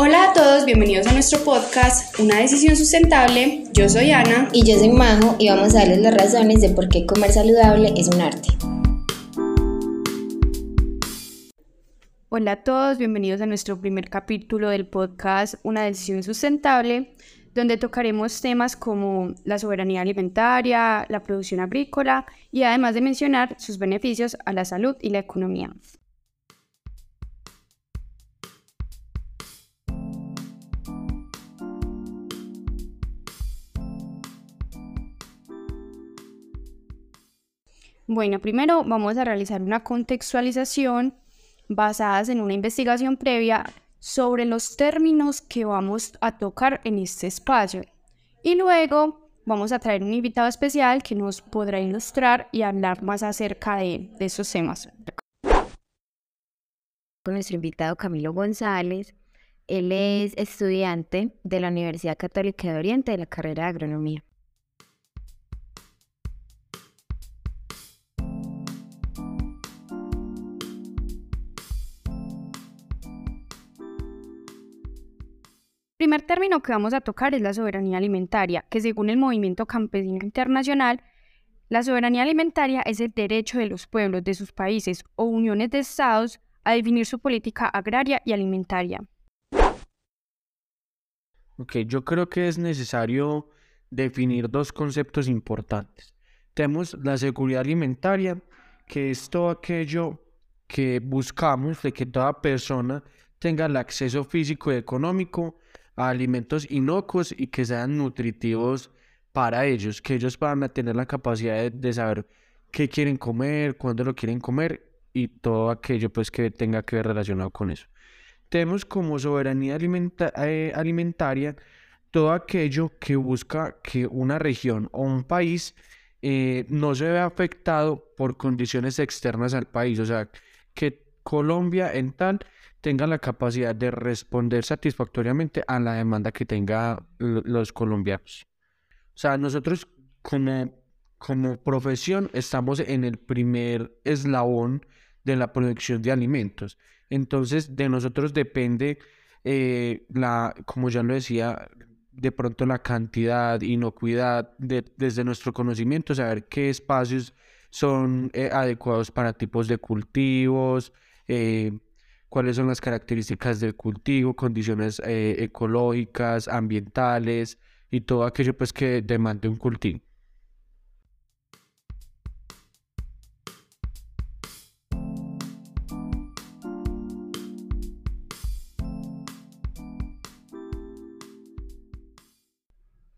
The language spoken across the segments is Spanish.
Hola a todos, bienvenidos a nuestro podcast Una decisión sustentable. Yo soy Ana. Y yo soy Majo y vamos a darles las razones de por qué comer saludable es un arte. Hola a todos, bienvenidos a nuestro primer capítulo del podcast Una decisión sustentable, donde tocaremos temas como la soberanía alimentaria, la producción agrícola y además de mencionar sus beneficios a la salud y la economía. Bueno, primero vamos a realizar una contextualización basadas en una investigación previa sobre los términos que vamos a tocar en este espacio. Y luego vamos a traer un invitado especial que nos podrá ilustrar y hablar más acerca de, de esos temas. Con nuestro invitado Camilo González, él es estudiante de la Universidad Católica de Oriente de la carrera de Agronomía. Primer término que vamos a tocar es la soberanía alimentaria, que según el movimiento campesino internacional, la soberanía alimentaria es el derecho de los pueblos de sus países o uniones de estados a definir su política agraria y alimentaria. Ok, yo creo que es necesario definir dos conceptos importantes. Tenemos la seguridad alimentaria, que es todo aquello que buscamos de que toda persona tenga el acceso físico y económico alimentos inocuos y que sean nutritivos para ellos, que ellos puedan tener la capacidad de, saber qué quieren comer, cuándo lo quieren comer y todo aquello pues que tenga que ver relacionado con eso. Tenemos como soberanía eh, alimentaria todo aquello que busca que una región o un país eh, no se vea afectado por condiciones externas al país, o sea, que Colombia en tal tenga la capacidad de responder satisfactoriamente a la demanda que tengan los colombianos. O sea, nosotros como, como profesión estamos en el primer eslabón de la producción de alimentos. Entonces, de nosotros depende eh, la, como ya lo decía, de pronto la cantidad, inocuidad, de, desde nuestro conocimiento, saber qué espacios son eh, adecuados para tipos de cultivos, eh, cuáles son las características del cultivo, condiciones eh, ecológicas, ambientales y todo aquello pues que demande un cultivo.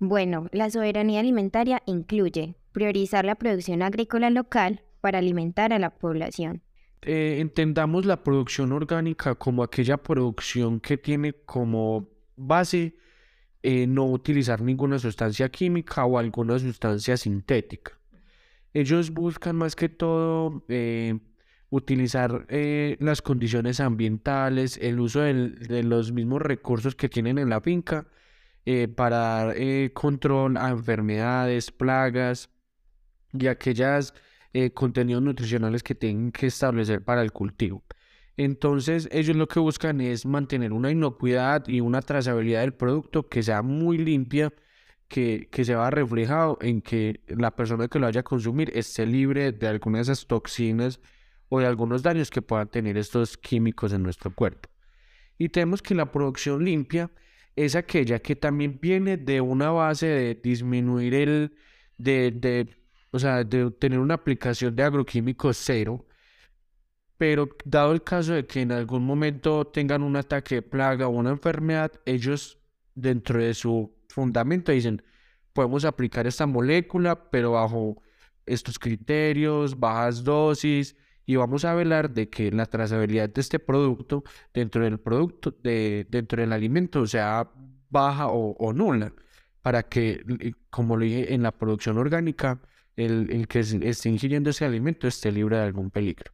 Bueno, la soberanía alimentaria incluye priorizar la producción agrícola local para alimentar a la población, eh, entendamos la producción orgánica como aquella producción que tiene como base eh, no utilizar ninguna sustancia química o alguna sustancia sintética. Ellos buscan más que todo eh, utilizar las condiciones ambientales, el uso de los mismos recursos que tienen en la finca para dar control a enfermedades, plagas y aquellas eh, contenidos nutricionales que tienen que establecer para el cultivo. Entonces ellos lo que buscan es mantener una inocuidad y una trazabilidad del producto que sea muy limpia, que, que se va reflejado en que la persona que lo vaya a consumir esté libre de algunas de esas toxinas o de algunos daños que puedan tener estos químicos en nuestro cuerpo. Y tenemos que la producción limpia es aquella que también viene de una base de disminuir el, de, de o sea, de tener una aplicación de agroquímicos cero, pero dado el caso de que en algún momento tengan un ataque de plaga o una enfermedad, ellos dentro de su fundamento dicen, podemos aplicar esta molécula, pero bajo estos criterios, bajas dosis, y vamos a velar de que la trazabilidad de este producto dentro del producto, de, dentro del alimento, sea baja o, o nula, para que, como lo dije, en la producción orgánica, el, que esté ingiriendo ese alimento esté libre de algún peligro.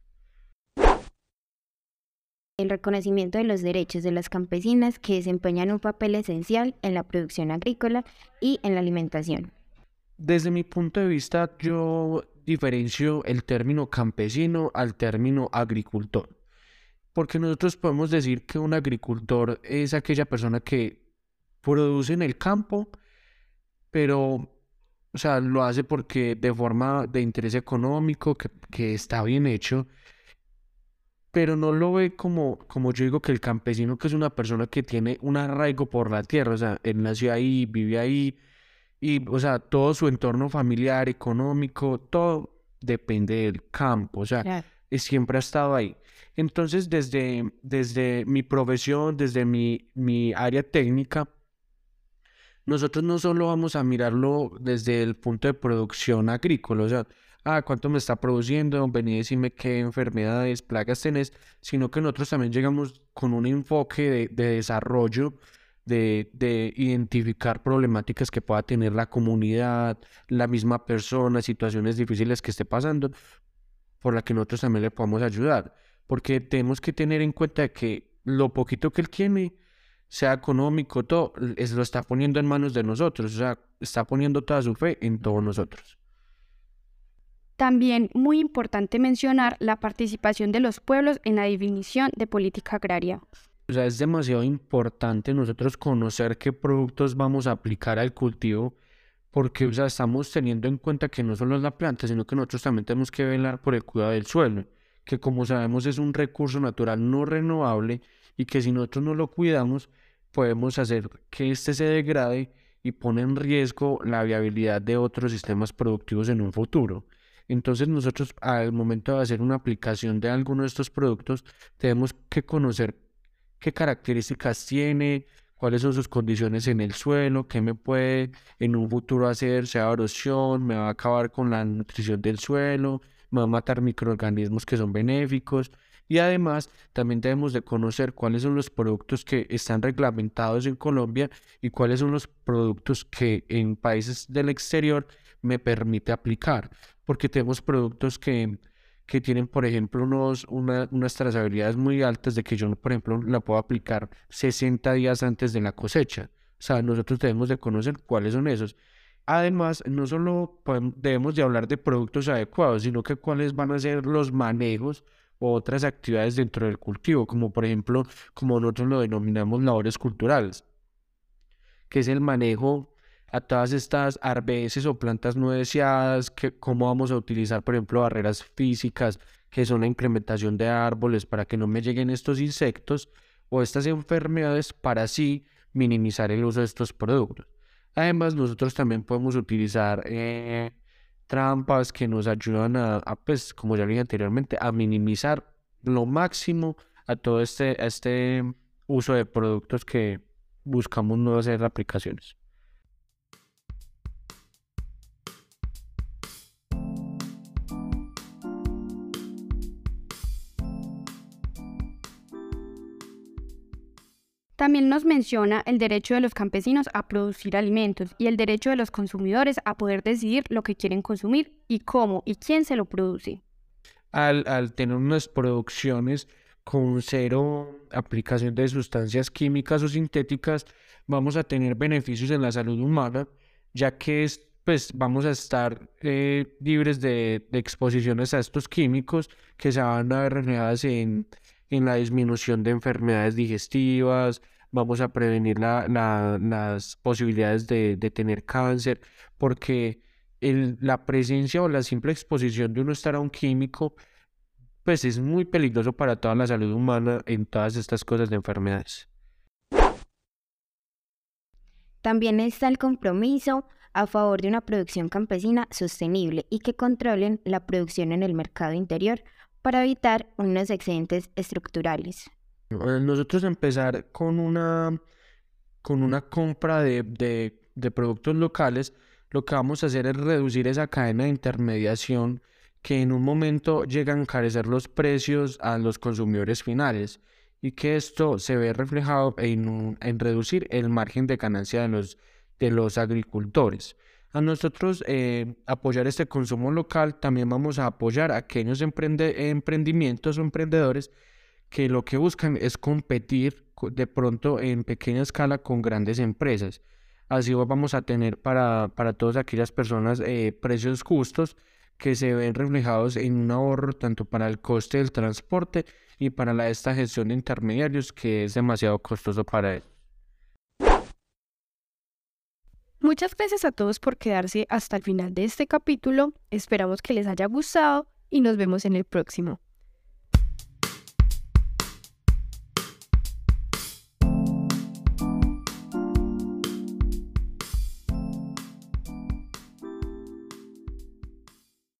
El reconocimiento de los derechos de las campesinas que desempeñan un papel esencial en la producción agrícola y en la alimentación. Desde mi punto de vista, yo diferencio el término campesino al término agricultor. porque nosotros podemos decir que un agricultor es aquella persona que produce en el campo, pero, o sea, lo hace porque de forma de interés económico, que, que está bien hecho, pero no lo ve como, como yo digo que el campesino, que es una persona que tiene un arraigo por la tierra, o sea, él nació ahí, vive ahí, y, o sea, todo su entorno familiar, económico, todo depende del campo, o sea, siempre ha estado ahí. Entonces, desde, desde mi profesión, desde mi, mi área técnica, nosotros no solo vamos a mirarlo desde el punto de producción agrícola, o sea, ah, cuánto me está produciendo, vení a decirme qué enfermedades, plagas tenés, sino que nosotros también llegamos con un enfoque de, desarrollo, de, de, identificar problemáticas que pueda tener la comunidad, la misma persona, situaciones difíciles que esté pasando, por la que nosotros también le podamos ayudar. Porque tenemos que tener en cuenta que lo poquito que él tiene, sea económico, todo, es, lo está poniendo en manos de nosotros, o sea, está poniendo toda su fe en todos nosotros. También muy importante mencionar la participación de los pueblos en la definición de política agraria. O sea, es demasiado importante nosotros conocer qué productos vamos a aplicar al cultivo, porque o sea, estamos teniendo en cuenta que no solo es la planta, sino que nosotros también tenemos que velar por el cuidado del suelo, que como sabemos es un recurso natural no renovable y que si nosotros no lo cuidamos, podemos hacer que éste se degrade y pone en riesgo la viabilidad de otros sistemas productivos en un futuro. Entonces nosotros al momento de hacer una aplicación de alguno de estos productos tenemos que conocer qué características tiene, cuáles son sus condiciones en el suelo, qué me puede en un futuro hacer, sea erosión, me va a acabar con la nutrición del suelo, me va a matar microorganismos que son benéficos. Y además también debemos de conocer cuáles son los productos que están reglamentados en Colombia y cuáles son los productos que en países del exterior me permite aplicar porque tenemos productos que, que tienen, por ejemplo, unos, unas trazabilidades muy altas de que yo, por ejemplo, la puedo aplicar 60 días antes de la cosecha. O sea, nosotros debemos de conocer cuáles son esos. Además, no solo debemos de hablar de productos adecuados, sino que cuáles van a ser los manejos otras actividades dentro del cultivo, como por ejemplo, como nosotros lo denominamos labores culturales, que es el manejo a todas estas arbeces o plantas no deseadas, que, cómo vamos a utilizar, por ejemplo, barreras físicas, que son la implementación de árboles para que no me lleguen estos insectos o estas enfermedades para así minimizar el uso de estos productos. Además, nosotros también podemos utilizar eh, trampas que nos ayudan a, pues, como ya dije anteriormente, a minimizar lo máximo a todo este, este uso de productos que buscamos no hacer aplicaciones. También nos menciona el derecho de los campesinos a producir alimentos y el derecho de los consumidores a poder decidir lo que quieren consumir y cómo y quién se lo produce. Al, tener unas producciones con cero aplicación de sustancias químicas o sintéticas, vamos a tener beneficios en la salud humana, ya que es, pues, vamos a estar eh, libres de, exposiciones a estos químicos que se van a ver reflejadas en en la disminución de enfermedades digestivas, vamos a prevenir las posibilidades de, tener cáncer, porque la presencia o la simple exposición de uno estar a un químico, pues es muy peligroso para toda la salud humana en todas estas cosas de enfermedades. También está el compromiso a favor de una producción campesina sostenible y que controlen la producción en el mercado interior para evitar unos excedentes estructurales. Nosotros empezar con una, con una compra de, de, productos locales, lo que vamos a hacer es reducir esa cadena de intermediación que en un momento llega a encarecer los precios a los consumidores finales y que esto se ve reflejado en, en reducir el margen de ganancia de los, de los agricultores. A nosotros eh, apoyar este consumo local, también vamos a apoyar a aquellos emprendimientos o emprendedores que lo que buscan es competir de pronto en pequeña escala con grandes empresas. Así vamos a tener para, para todas aquellas personas eh, precios justos que se ven reflejados en un ahorro tanto para el coste del transporte y para la, esta gestión de intermediarios que es demasiado costoso para él. Muchas gracias a todos por quedarse hasta el final de este capítulo. Esperamos que les haya gustado y nos vemos en el próximo.